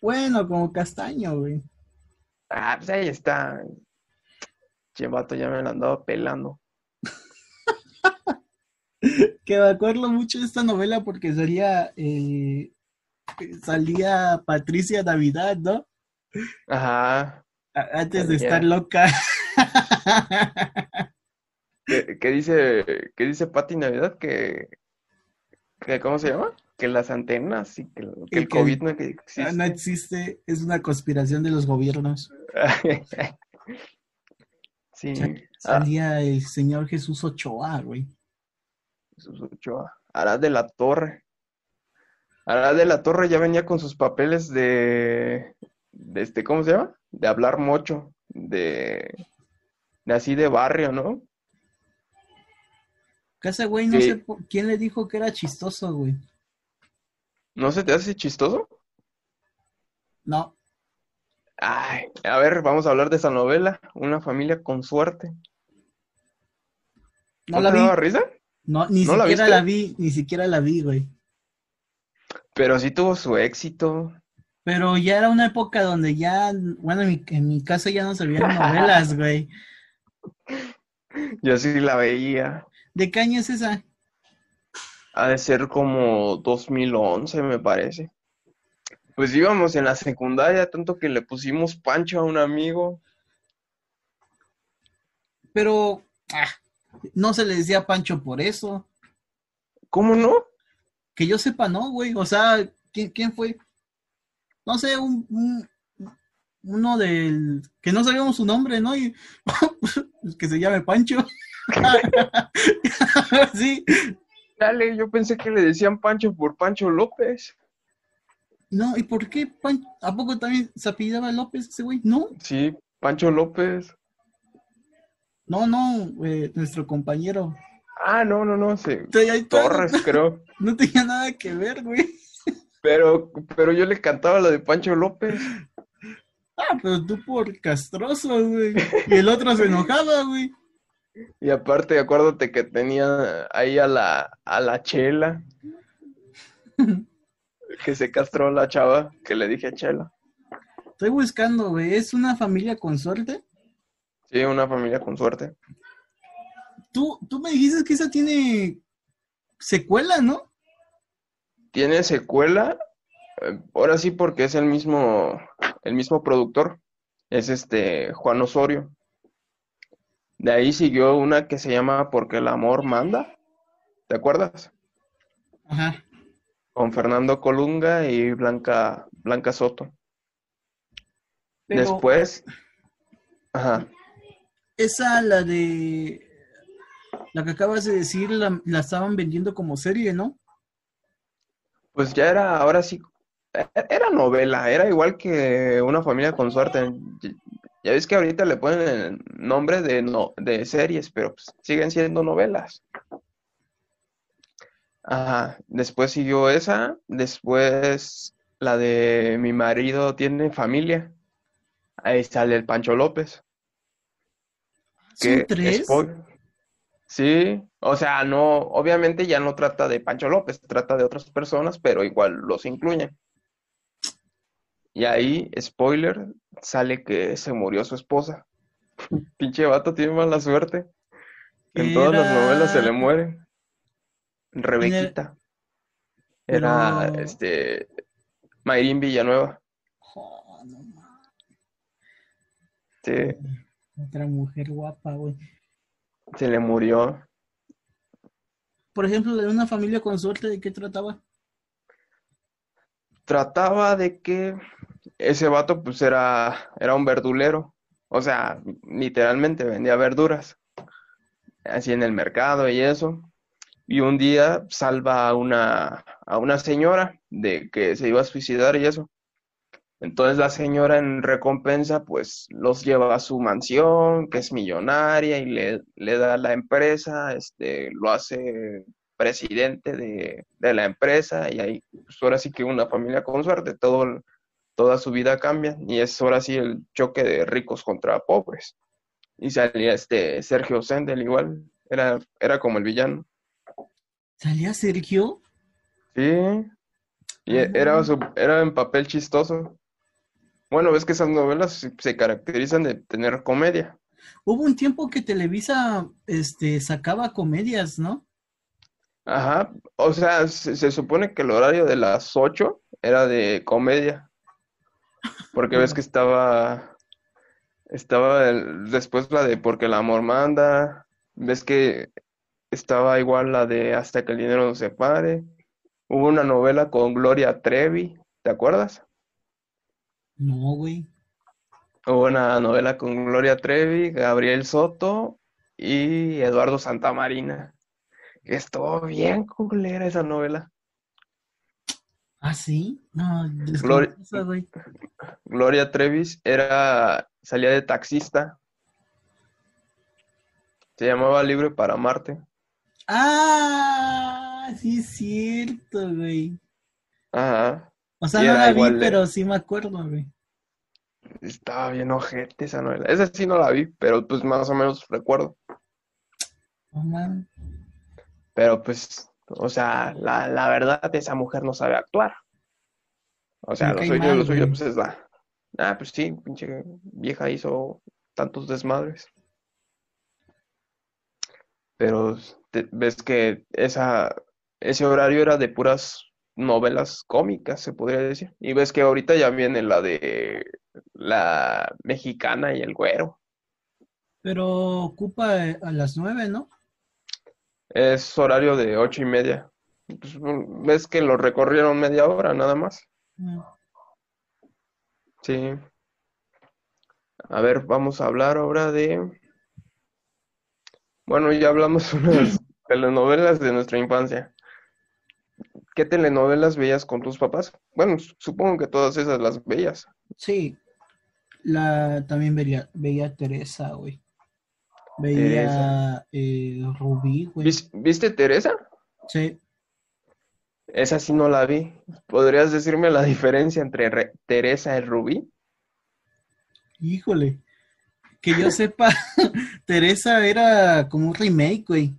Bueno, como castaño, güey. Ah, pues ahí está. Che, vato, ya me lo andaba pelando. Que me acuerdo mucho de esta novela porque salía, eh, salía Patricia Navidad, ¿no? Ajá. A- Antes de estar loca. ¿Qué, qué dice, qué dice Pati Navidad? Que, que, ¿cómo se llama? Que las antenas y que, el- que Y el que- COVID no existe. No existe, es una conspiración de los gobiernos. Sí. Ah, Salía el señor Jesús Ochoa, güey. Jesús Ochoa. Arad de la Torre. Arad de la Torre ya venía con sus papeles de, de este, ¿cómo se llama? De hablar mocho, de, de así de barrio, ¿no? Casa, güey, no Sí. sé quién le dijo que era chistoso, güey. ¿No se te hace chistoso? No, Ay, a ver, vamos a hablar de esa novela, Una familia con suerte. no la te vi. daba risa? No, ni ¿No la siquiera viste? la vi, ni siquiera la vi, güey. Pero sí tuvo su éxito. Pero ya era una época donde ya, bueno, en mi, en mi casa ya no se veían novelas, güey. Yo sí la veía. ¿De qué año es esa? Ha de ser como 2011, me parece. Pues íbamos en la secundaria, tanto que le pusimos Pancho a un amigo. Pero ah, no se le decía Pancho por eso. ¿Cómo no? Que yo sepa, no, güey. O sea, ¿quién, quién fue? No sé, un, un- uno del que no sabíamos su nombre, ¿no? Y que se llame Pancho. sí. Dale, yo pensé que le decían Pancho por Pancho López. No, ¿y por qué Pan- ¿A poco también se apellidaba López ese güey? No, Sí, Pancho López. no, no, eh, nuestro compañero. Ah, no, no, no, todo- Torres, creo. No tenía nada que ver, güey. Pero, pero yo le cantaba la de Pancho López. Ah, pero tú por castroso, güey. Y el otro se enojaba, güey. Y aparte, acuérdate que tenía ahí a la, a la Chela, que se castró la chava, que le dije Chela. Estoy buscando, güey. ¿Es una familia con suerte? Sí, una familia con suerte. Tú, tú me dijiste que esa tiene secuela, ¿no? Tiene secuela, eh, ahora sí porque es el mismo, el mismo productor, es este Juan Osorio. De ahí siguió una que se llama Porque el amor manda, ¿te acuerdas? Ajá. Con Fernando Colunga y Blanca, Blanca Soto. Pero, Después, Ajá. Esa, la de. La que acabas de decir, la, la estaban vendiendo como serie, ¿no? Pues ya era, ahora sí, era novela, era igual que Una familia con suerte. Ya ya ves que ahorita le ponen el nombre de, no, de series, pero pues siguen siendo novelas. Ajá. Después siguió esa, después la de Mi marido tiene familia. Ahí sale el Pancho López. ¿Son Que tres? spoiler. Sí, o sea, no, obviamente ya no trata de Pancho López, trata de otras personas, pero igual los incluyen. Y ahí, spoiler, sale que se murió su esposa. Pinche vato tiene mala suerte. En todas las novelas se le muere. Rebequita. Era, este, Mayrín Villanueva. Oh, no. Sí, Otra mujer guapa, güey. Se le murió. Por ejemplo, de una familia con suerte, ¿de qué trataba? trataba de que ese vato pues era, era un verdulero, o sea, literalmente vendía verduras, así en el mercado y eso. Y un día salva a una, a una señora de que se iba a suicidar y eso. Entonces la señora en recompensa pues los lleva a su mansión, que es millonaria, y le, le da la empresa, este, lo hace presidente de, de la empresa y ahí pues ahora sí que una familia con suerte, todo, toda su vida cambia y es ahora sí el choque de ricos contra pobres. Y salía este Sergio Sendel igual, era, era como el villano. ¿Salía Sergio? Sí, y e- era, su- era en papel chistoso. Bueno, ves que esas novelas se- se caracterizan de tener comedia. Hubo un tiempo que Televisa este, sacaba comedias, ¿no? Ajá, o sea, se, se supone que el horario de las 8 era de comedia, porque ves que estaba, estaba el- después la de Porque el amor manda, ves que estaba igual la de Hasta que el dinero nos separe, hubo una novela con Gloria Trevi, ¿te acuerdas? No, güey. Hubo una novela con Gloria Trevi, Gabriel Soto y Eduardo Santamarina. Estuvo bien culera esa novela. ¿Ah, sí? No, Gloria- esa, güey. Gloria Trevis era, salía de taxista. Se llamaba Libre para Marte. Ah, sí es cierto, güey. Ajá. O sea, no la vi, de- pero sí me acuerdo, güey. Estaba bien ojete esa novela. Esa sí no la vi, pero pues más o menos recuerdo. No mames. Pero pues, o sea, la, la verdad, esa mujer no sabe actuar. O sea, Me lo suyo, mal, lo suyo güey. pues es la... Ah, pues sí, pinche vieja hizo tantos desmadres. Pero te- ves que esa, ese horario era de puras novelas cómicas, se podría decir. Y ves que ahorita ya viene la de la mexicana y el güero. Pero ocupa eh, a las nueve, ¿no? Es horario de ocho y media. Pues, ves que lo recorrieron media hora nada más. Mm. Sí. A ver, vamos a hablar ahora de... Bueno, ya hablamos unas telenovelas de nuestra infancia. ¿Qué telenovelas veías con tus papás? Bueno, supongo que todas esas las veías. Sí. La, también veía, veía Teresa, güey. Veía eh, Rubí, güey. ¿Vis- ¿Viste Teresa? Sí. Esa sí no la vi. ¿Podrías decirme la diferencia entre Re- Teresa y Rubí? Híjole. Que yo sepa, Teresa era como un remake, güey.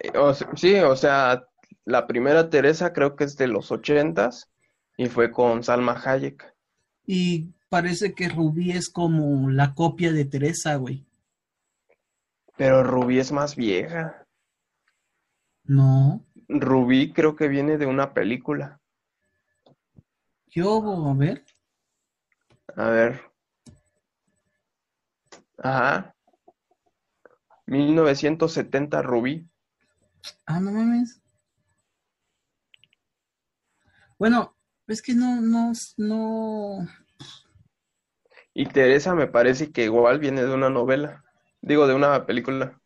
Eh, o sí, o sea, la primera Teresa creo que es de los ochentas y fue con Salma Hayek. Y parece que Rubí es como la copia de Teresa, güey. Pero Rubí es más vieja. No. Rubí creo que viene de una película. Yo, a ver. A ver. Ajá. 1970 Rubí. Ah, no mames. Bueno, es que no, no, no. Y Teresa me parece que igual viene de una novela. Digo, de una película.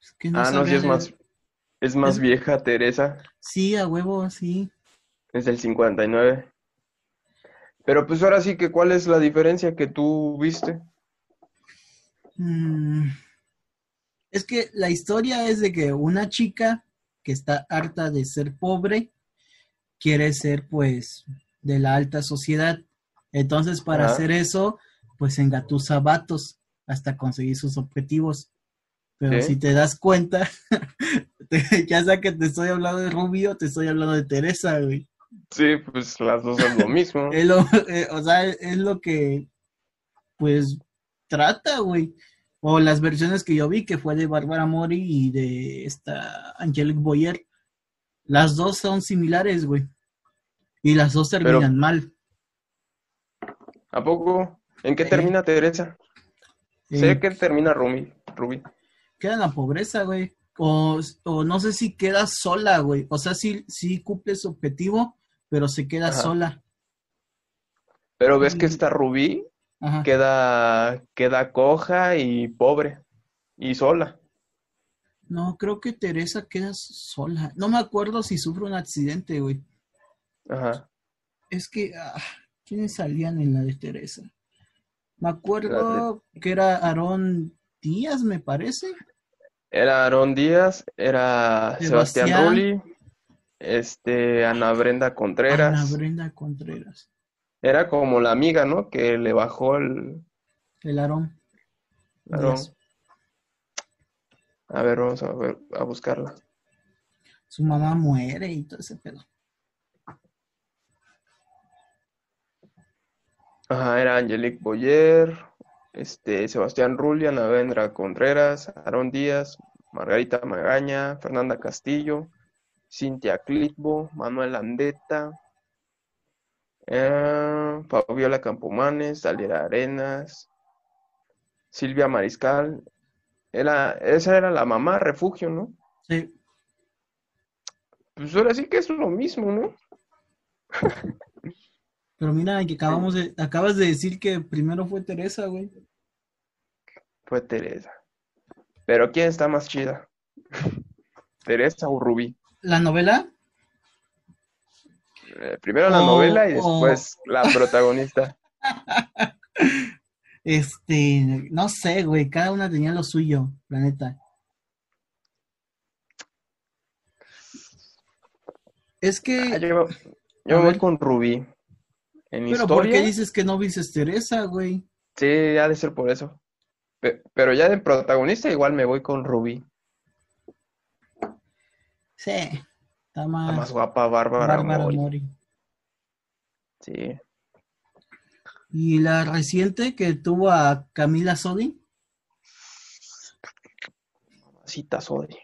Es que no Ah, no, sí es más, es más Es- vieja Teresa. Sí, a huevo, sí. Es del 59. Pero pues ahora sí que, ¿cuál es la diferencia que tú viste? Mm, Es que la historia es de que una chica que está harta de ser pobre quiere ser pues de la alta sociedad. Entonces para Ajá. hacer eso pues engatusa vatos hasta conseguir sus objetivos. Pero Sí. si te das cuenta, te- ya sea que te estoy hablando de Rubio, te estoy hablando de Teresa, güey. Sí, pues las dos son lo mismo. Es lo, eh, o sea, es lo que, pues, trata, güey. O las versiones que yo vi, que fue de Bárbara Mori y de esta Angelique Boyer. Las dos son similares, güey. Y las dos terminan mal. ¿A poco? ¿En qué termina Teresa? Eh, Sé que termina Rumi, Rubí. Queda en la pobreza, güey. O, o no sé si queda sola, güey. O sea, sí, sí cumple su objetivo, pero se queda Ajá. sola. Pero ves que esta Rubí Ajá. queda, queda coja y pobre y sola. No, creo que Teresa queda sola. No me acuerdo si sufre un accidente, güey. Ajá. Es que, ah, ¿quiénes salían en la de Teresa? Me acuerdo que era Aarón Díaz, me parece. Era Aarón Díaz, era Sebastián, Sebastián. Rulli, este, Ana Brenda Contreras. Ana Brenda Contreras. Era como la amiga, ¿no? Que le bajó el El Aarón. Aarón. Díaz. A ver, vamos a ver, a buscarla. Su mamá muere y todo ese pedo. Ajá, era Angelique Boyer, este, Sebastián Rulli, Ana Vendra Contreras, Aarón Díaz, Margarita Magaña, Fernanda Castillo, Cintia Clitbo, Manuel Andeta, eh, Fabiola Campomanes, Daliera Arenas, Silvia Mariscal. Era, esa era la mamá refugio, ¿no? Sí. Pues ahora sí que es lo mismo, ¿no? Pero mira, que acabamos de, acabas de decir que primero fue Teresa, güey. Fue Teresa. Pero ¿quién está más chida? ¿Teresa o Rubí? ¿La novela? Eh, primero la O- novela y o- después la protagonista. Este, no sé, güey. Cada una tenía lo suyo, la neta. Es que, Ah, yo yo voy con Rubí. En pero ¿por qué historia, dices que no viste Teresa, güey? sí, ha de ser por eso. Pe- Pero ya de protagonista igual me voy con Rubí. Sí, La más más guapa, Bárbara Bárbara Mori. Mori. Sí. Y la reciente que tuvo a Camila Sodi, Cita Sodi.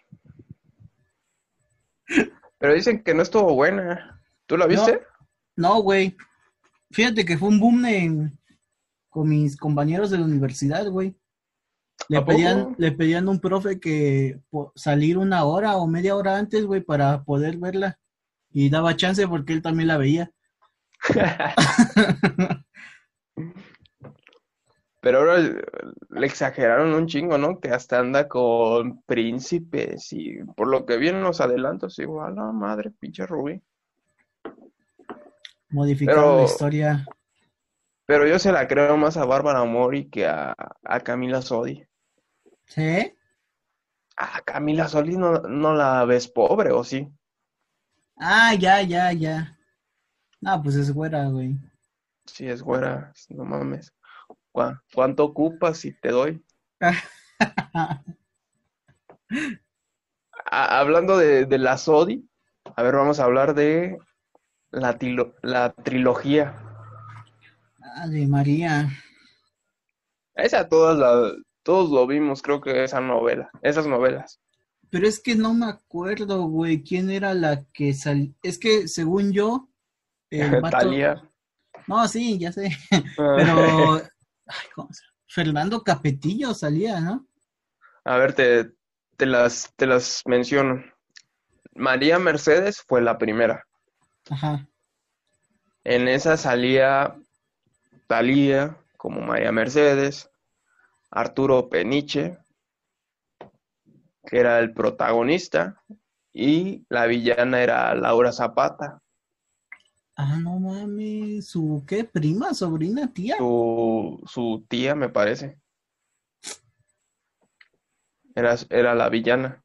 Pero dicen que no estuvo buena. ¿Tú la viste? no, güey. Fíjate que fue un boom en- con mis compañeros de la universidad, güey. Le ¿A pedían, le pedían un profe que salir una hora o media hora antes, güey, para poder verla. Y daba chance porque él también la veía. Pero ahora le exageraron un chingo, ¿no? Que hasta anda con príncipes y por lo que vienen los adelantos, igual, la madre, pinche Rubí. Modificaron Pero- la historia. Pero yo se la creo más a Bárbara Mori que a, a Camila Sodi. ¿Sí? A Camila Sodi no, no la ves pobre, ¿o sí? Ah, ya, ya, ya. No, pues es güera, güey. Sí, es güera, no mames. ¿Cuá- ¿Cuánto ocupas y te doy? A- hablando de, de la Sodi, a ver, vamos a hablar de la, tilo- la trilogía. Ah, de María. Esa todas la, todos lo vimos, creo que esa novela, esas novelas. Pero es que no me acuerdo, güey, quién era la que salió. Es que según yo, el vato- Talía. No, sí, ya sé. Pero, ay, ¿cómo se? Fernando Capetillo salía, ¿no? A ver, te, te las, te las menciono. María Mercedes fue la primera. Ajá. En esa salía Thalía como María Mercedes, Arturo Peniche, que era el protagonista, y la villana era Laura Zapata, Ah, no mames. ¿Su qué? ¿Prima? ¿Sobrina? ¿Tía? su, su tía, me parece. Era, era la villana.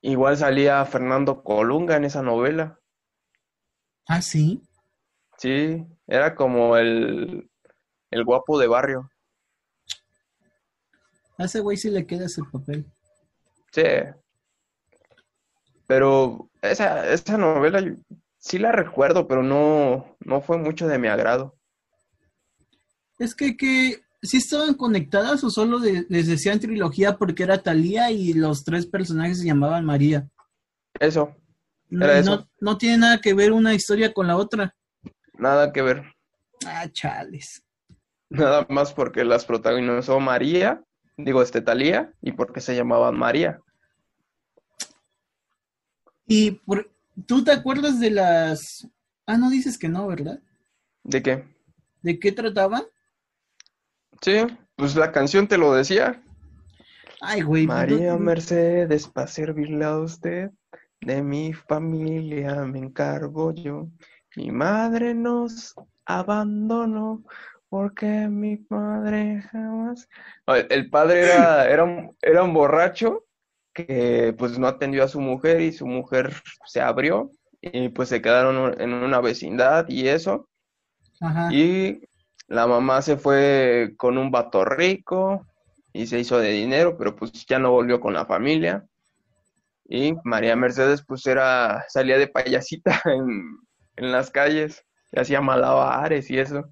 Igual salía Fernando Colunga en esa novela. Ah, sí. Sí, era como el, el guapo de barrio. A ese güey sí le queda ese papel. Sí. Pero esa, esa novela sí la recuerdo, pero no, no fue mucho de mi agrado. Es que, que sí estaban conectadas o solo de- les decían trilogía porque era Talía y los tres personajes se llamaban María. Eso, No, no, eso. no tiene nada que ver una historia con la otra. nada que ver. Ah, chales. Nada más porque las protagonizó María, digo, este Talía, y porque se llamaban María. Y por- tú te acuerdas de las... Ah, no dices que no, ¿verdad? ¿De qué? ¿De qué trataban? Sí, pues la canción te lo decía. Ay, güey. pues, María no- Mercedes, para servirle a usted, de mi familia me encargo yo. Mi madre nos abandonó porque mi padre jamás. El el padre era, era, un, era un borracho que pues no atendió a su mujer y su mujer se abrió y pues se quedaron en una vecindad y eso. Ajá. Y la mamá se fue con un vato rico y se hizo de dinero, pero pues ya no volvió con la familia. Y María Mercedes pues era, salía de payasita en, en las calles, y hacía malabares y eso.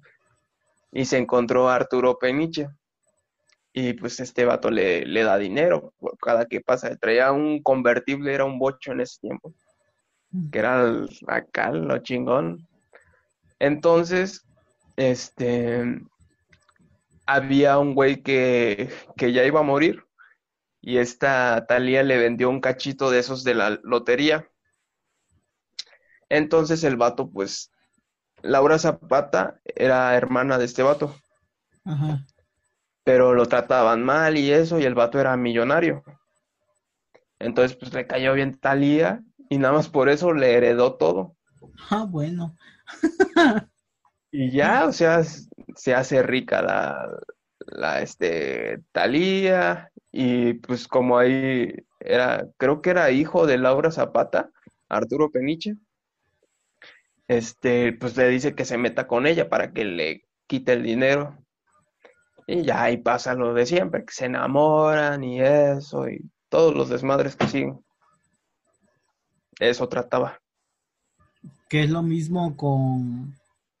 Y se encontró a Arturo Peniche. Y pues este vato le, le da dinero cada que pasa. Traía un convertible, era un bocho en ese tiempo, que era el- acá lo chingón. Entonces, este, había un güey que, que ya iba a morir y esta Talía le vendió un cachito de esos de la lotería. Entonces el vato, pues, Laura Zapata era hermana de este vato, Ajá. pero lo trataban mal y eso, y el vato era millonario. Entonces, pues le cayó bien Talía y nada más por eso le heredó todo. Ah, bueno. Y ya, o sea, se hace rica la, la este, Thalía, y pues como ahí era, creo que era hijo de Laura Zapata, Arturo Peniche, este, pues le dice que se meta con ella para que le quite el dinero. Y ya ahí pasa lo de siempre, que se enamoran y eso, y todos los desmadres que siguen. Eso trataba. Que es lo mismo con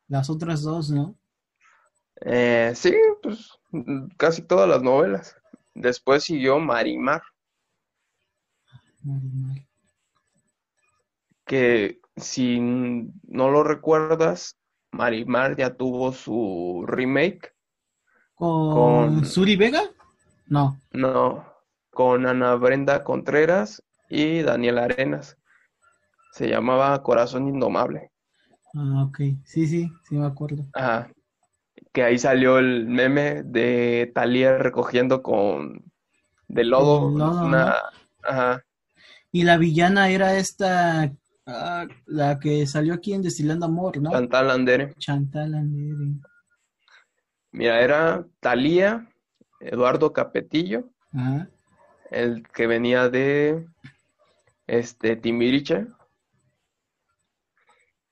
las otras dos, ¿no? Eh, sí, pues casi todas las novelas. Después siguió Marimar, Normal. que si no lo recuerdas, Marimar ya tuvo su remake, ¿Con, Con- Suri Vega? No. no, con Ana Brenda Contreras y Daniel Arenas. Se llamaba Corazón Indomable. Ah, ok. Sí, sí, sí me acuerdo. Ajá. Que ahí salió el meme de Thalía recogiendo con de lodo Con lodo, una, ajá, Y la villana era esta, ah, la que salió aquí en Destilando Amor, ¿no? Chantal Andere. Chantal Andere. Mira, era Thalía, Eduardo Capetillo, Ajá. el que venía de este Timbiriche,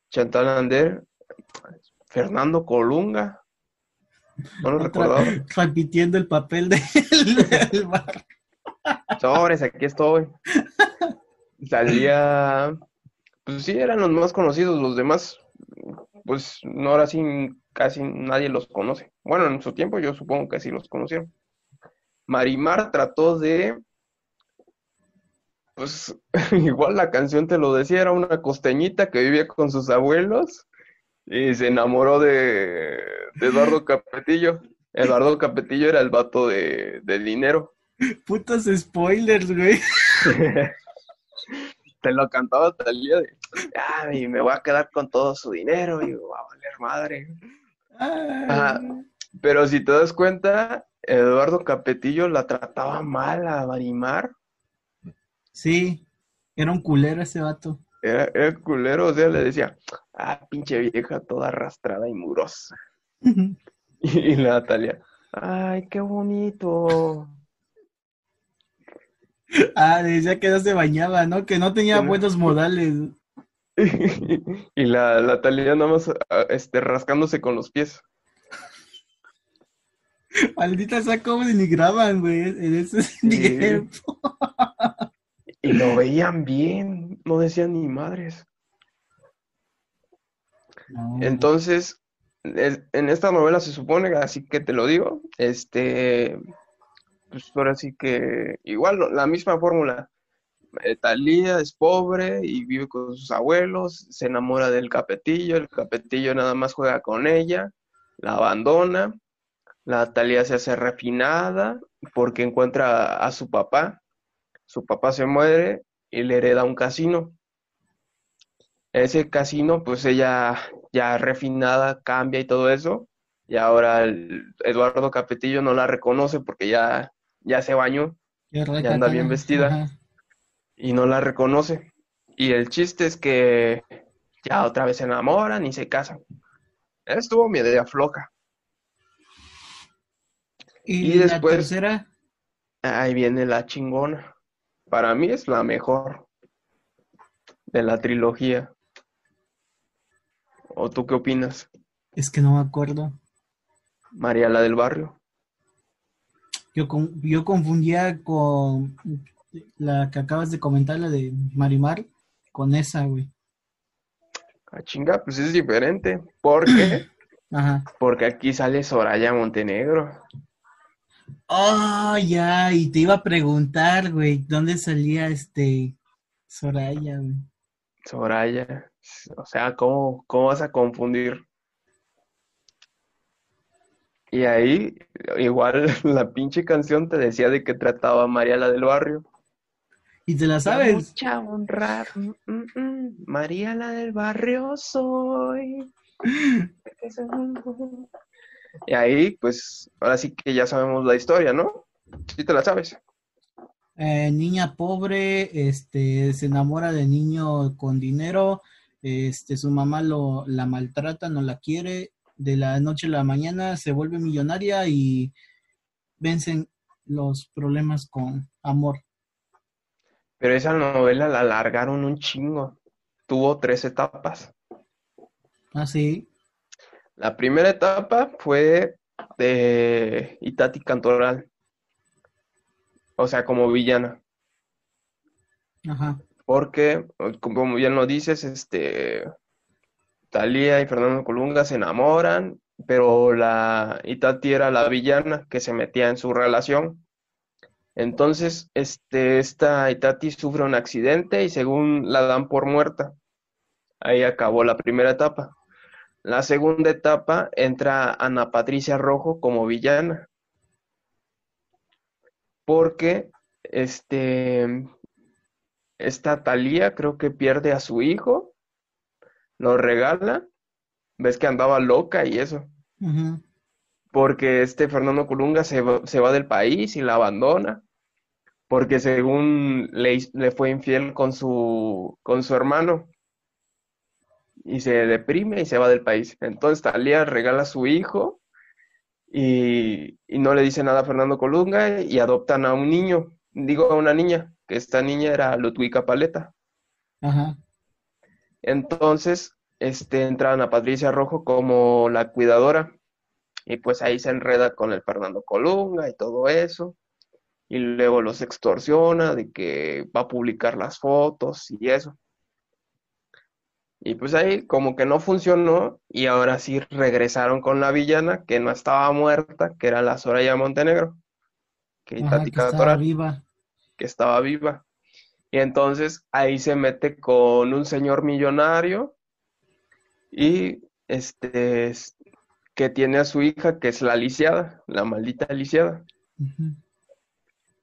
Chantal Ander, Fernando Colunga, no lo recordaba. repitiendo el papel del, del bar. Sobres, aquí estoy. Salía, pues sí, eran los más conocidos, los demás, pues no, ahora sí casi nadie los conoce. Bueno, en su tiempo yo supongo que sí los conocieron. Marimar trató de, pues igual la canción te lo decía, era una costeñita que vivía con sus abuelos y se enamoró de, de Eduardo Capetillo. Eduardo Capetillo era el vato de, de dinero. Putos spoilers, güey. te lo cantaba Talía de, ay, me voy a quedar con todo su dinero y va a valer madre. Ajá. Pero si te das cuenta, Eduardo Capetillo la trataba mal a Marimar. Sí, era un culero ese vato. Era, era culero, o sea, le decía, ah, pinche vieja toda arrastrada y murosa. Y la Natalia, ay, qué bonito. Ah, decía que no se bañaba, ¿no? Que no tenía buenos modales. Y la, la Talía nada más ah, este, rascándose con los pies. Maldita sea cómo denigraban, güey, en ese tiempo. Y lo veían bien, no decían ni madres. No. Entonces, es- en esta novela se supone, así que te lo digo, este, pues ahora sí que igual la misma fórmula. Eh, Talía es pobre y vive con sus abuelos, se enamora del capetillo, el capetillo nada más juega con ella, la abandona, la Talía se hace refinada porque encuentra a su papá, su papá se muere y le hereda un casino. Ese casino, pues ella ya refinada cambia y todo eso, y ahora Eduardo Capetillo no la reconoce porque ya, ya se bañó ya anda bien vestida. Ajá. y no la reconoce. Y el chiste es que ya otra vez se enamoran y se casan. Estuvo mi idea floja. Y, Y la después- tercera, Ahí viene la chingona. Para mí es la mejor de la trilogía. ¿O tú qué opinas? es que no me acuerdo. María la del barrio. Yo, con- yo confundía con la que acabas de comentar, la de Marimar, con esa, güey. Ah, chinga, pues es diferente. ¿Por qué? Ajá. Porque aquí sale Soraya Montenegro. Oh, ya, y te iba a preguntar, güey, ¿dónde salía este Soraya, güey? Soraya. O sea, ¿cómo, cómo vas a confundir? Y ahí, igual la pinche canción te decía de que trataba a María la del barrio. ¿Y te la sabes? mucha honra, mm, mm, mm, María la del barrio soy. Y ahí, pues, ahora sí que ya sabemos la historia, ¿no? Sí te la sabes. Eh, niña pobre, este, se enamora de niño con dinero, este, su mamá lo, la maltrata, no la quiere, de la noche a la mañana se vuelve millonaria y vencen los problemas con amor. Pero esa novela la alargaron un chingo. Tuvo tres etapas. Ah, sí. La primera etapa fue de Itati Cantoral. O sea, como villana. Ajá. Porque, como bien lo dices, este Talía y Fernando Colunga se enamoran, pero la Itati era la villana que se metía en su relación. Entonces, este, esta Itati sufre un accidente y según la dan por muerta. Ahí acabó la primera etapa. La segunda etapa entra Ana Patricia Rojo como villana. Porque este esta Talía creo que pierde a su hijo, lo regala, ves que andaba loca y eso, porque este Fernando Colunga se va, se va del país y la abandona, porque según le, le fue infiel con su, con su hermano y se deprime y se va del país. Entonces Talía regala a su hijo y, y no le dice nada a Fernando Colunga y adoptan a un niño, digo a una niña, que esta niña era Ludwika Paleta. Ajá. Entonces, este, entran a Patricia Rojo como la cuidadora y pues ahí se enreda con el Fernando Colunga y todo eso. Y luego los extorsiona de que va a publicar las fotos y eso. Y pues ahí como que no funcionó y ahora sí regresaron con la villana que no estaba muerta, que era la Soraya Montenegro, que Ajá, que estaba viva. que estaba viva. Y entonces ahí se mete con un señor millonario y este es- que tiene a su hija que es la lisiada, la maldita lisiada.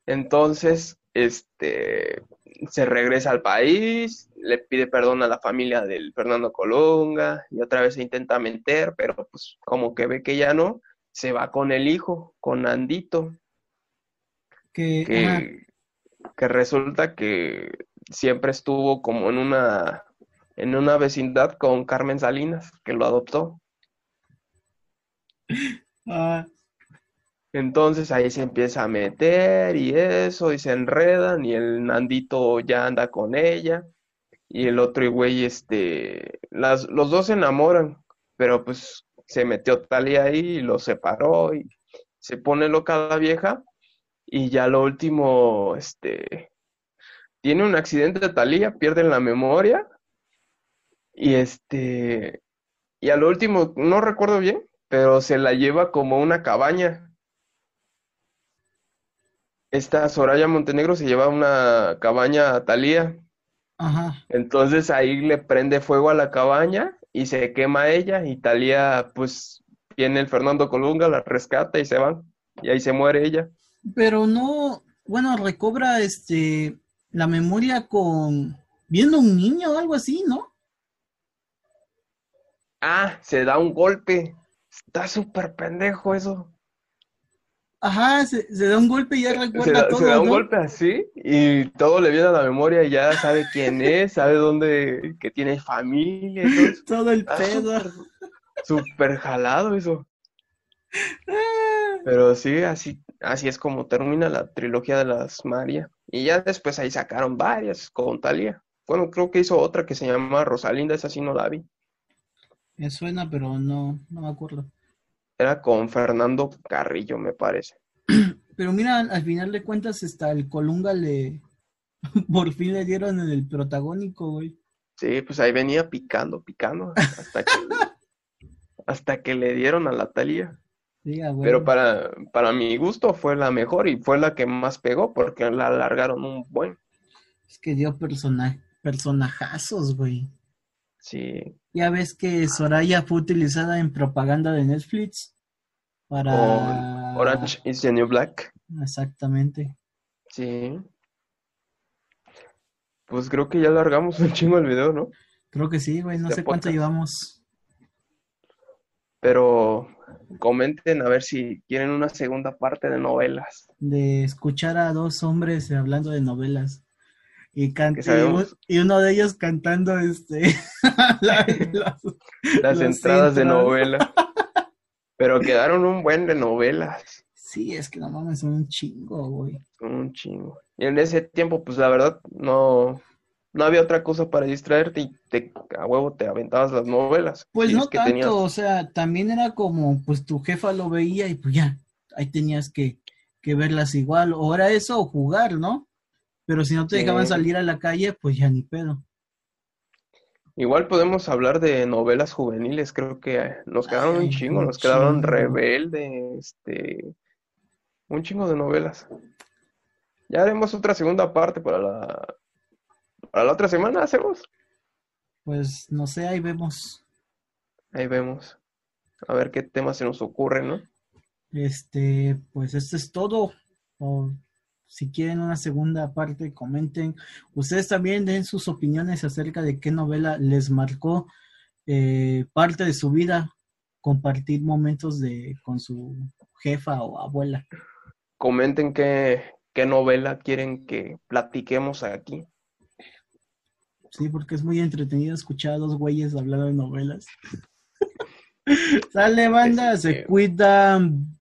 Entonces, este, se regresa al país, le pide perdón a la familia del Fernando Colunga y otra vez se intenta meter, pero pues como que ve que ya no, se va con el hijo, con Andito, que, que resulta que siempre estuvo como en una, en una vecindad con Carmen Salinas, que lo adoptó. ah, Entonces ahí se empieza a meter y eso, y se enredan, y el Nandito ya anda con ella, y el otro güey, este, las, los dos se enamoran, pero pues se metió Talía ahí y los separó, y se pone loca la vieja, y ya lo último, este, tiene un accidente de Talía, pierden la memoria, y este, y a lo último, no recuerdo bien, pero se la lleva como una cabaña. Esta Soraya Montenegro se lleva una cabaña a Thalía. ajá. Entonces ahí le prende fuego a la cabaña y se quema ella y Thalía pues viene el Fernando Colunga, la rescata y se van. Y ahí se muere ella. Pero no, bueno, recobra este la memoria con viendo un niño o algo así, ¿no? Ah, se da un golpe. Está súper pendejo eso. Ajá, se, se da un golpe y ya Se recuerda da, se todo, da un ¿no? golpe así y todo le viene a la memoria y ya sabe quién es, sabe dónde, que tiene familia y todo. Todo el pedo. súper, súper jalado eso. Ah, Pero sí, así, así es como termina la trilogía de las María. Y ya después ahí sacaron varias con Thalía. Bueno, creo que hizo otra que se llama Rosalinda, esa sí no la vi. Me suena, pero no, no me acuerdo. Era con Fernando Carrillo, me parece. Pero mira, al final de cuentas, hasta el Colunga le por fin le dieron en el protagónico, güey. Sí, pues ahí venía picando, picando, hasta que, hasta que le dieron a la Thalía. Sí, Pero para, para mi gusto fue la mejor y fue la que más pegó porque la alargaron un buen. Es que dio persona personajazos, güey. Sí. Ya ves que Soraya fue utilizada en propaganda de Netflix para... Orange is the New Black. Exactamente. Sí. Pues creo que ya alargamos un chingo el video, ¿no? Creo que sí, güey. No Este sé cuánto llevamos. Pero comenten a ver si quieren una segunda parte de novelas. de escuchar a dos hombres hablando de novelas y, y, uno de ellos cantando este la- las- entradas de novela. Pero quedaron un buen de novelas. sí es que no mames son un chingo güey Un chingo. Y en ese tiempo, pues la verdad, no, no había otra cosa para distraerte y te, a huevo te aventabas las novelas. pues no tanto tenías- o sea también era como pues tu jefa lo veía y pues ya ahí tenías que, que verlas igual o era eso o jugar no pero si no te dejaban salir a la calle pues ya ni pedo Igual podemos hablar de novelas juveniles, creo que eh, nos quedaron Ay, un chingo, nos quedaron. Rebelde, este, un chingo de novelas. Ya haremos otra segunda parte para la, para la otra semana, hacemos. pues no sé ahí vemos Ahí vemos. A ver qué temas se nos ocurren, ¿no? Este, pues esto es todo. O si quieren una segunda parte, comenten. Ustedes también den sus opiniones acerca de qué novela les marcó eh, parte de su vida, compartir momentos de con su jefa o abuela. Comenten qué, qué novela quieren que platiquemos aquí. Sí, porque es muy entretenido escuchar a dos güeyes hablando de novelas. Sale, banda, se cuidan.